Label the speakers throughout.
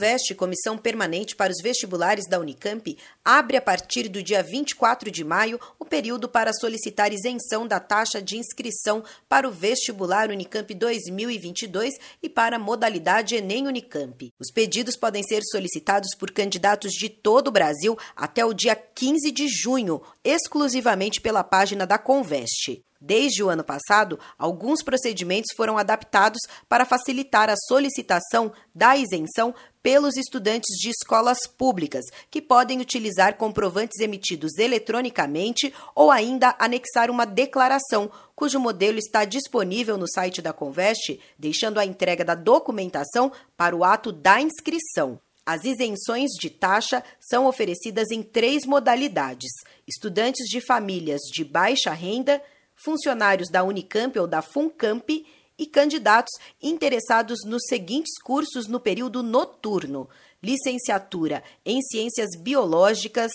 Speaker 1: Conveste, Comissão Permanente para os Vestibulares da Unicamp, abre a partir do dia 24 de maio o período para solicitar isenção da taxa de inscrição para o vestibular Unicamp 2022 e para a modalidade Enem Unicamp. Os pedidos podem ser solicitados por candidatos de todo o Brasil até o dia 15 de junho, exclusivamente pela página da Conveste. Desde o ano passado, alguns procedimentos foram adaptados para facilitar a solicitação da isenção pelos estudantes de escolas públicas, que podem utilizar comprovantes emitidos eletronicamente ou ainda anexar uma declaração, cujo modelo está disponível no site da Conveste, deixando a entrega da documentação para o ato da inscrição. As isenções de taxa são oferecidas em três modalidades: estudantes de famílias de baixa renda, funcionários da Unicamp ou da FUNCAMP e candidatos interessados nos seguintes cursos no período noturno: licenciatura em Ciências Biológicas,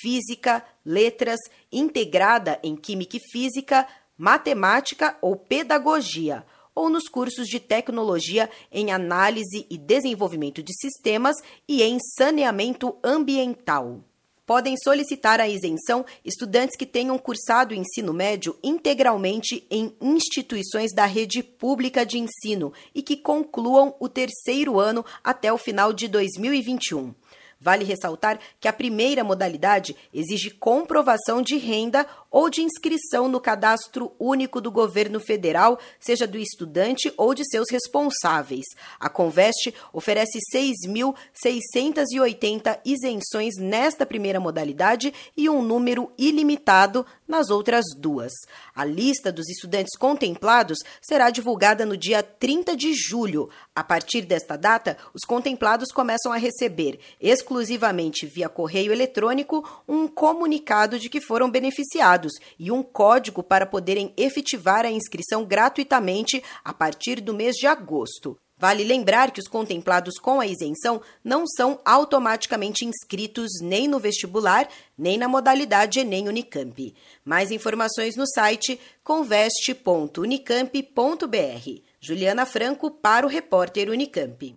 Speaker 1: Física, Letras, integrada em Química e Física, Matemática ou Pedagogia, ou nos cursos de Tecnologia em Análise e Desenvolvimento de Sistemas e em Saneamento Ambiental podem solicitar a isenção estudantes que tenham cursado o ensino médio integralmente em instituições da rede pública de ensino e que concluam o terceiro ano até o final de 2021. Vale ressaltar que a primeira modalidade exige comprovação de renda ou de inscrição no cadastro único do governo federal, seja do estudante ou de seus responsáveis. A Conveste oferece 6.680 isenções nesta primeira modalidade e um número ilimitado nas outras duas. A lista dos estudantes contemplados será divulgada no dia 30 de julho. A partir desta data, os contemplados começam a receber, exclusivamente via correio eletrônico, um comunicado de que foram beneficiados e um código para poderem efetivar a inscrição gratuitamente a partir do mês de agosto. Vale lembrar que os contemplados com a isenção não são automaticamente inscritos nem no vestibular, nem na modalidade Enem Unicamp. Mais informações no site conveste.unicamp.br. Juliana Franco para o repórter Unicamp.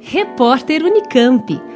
Speaker 2: Repórter Unicamp.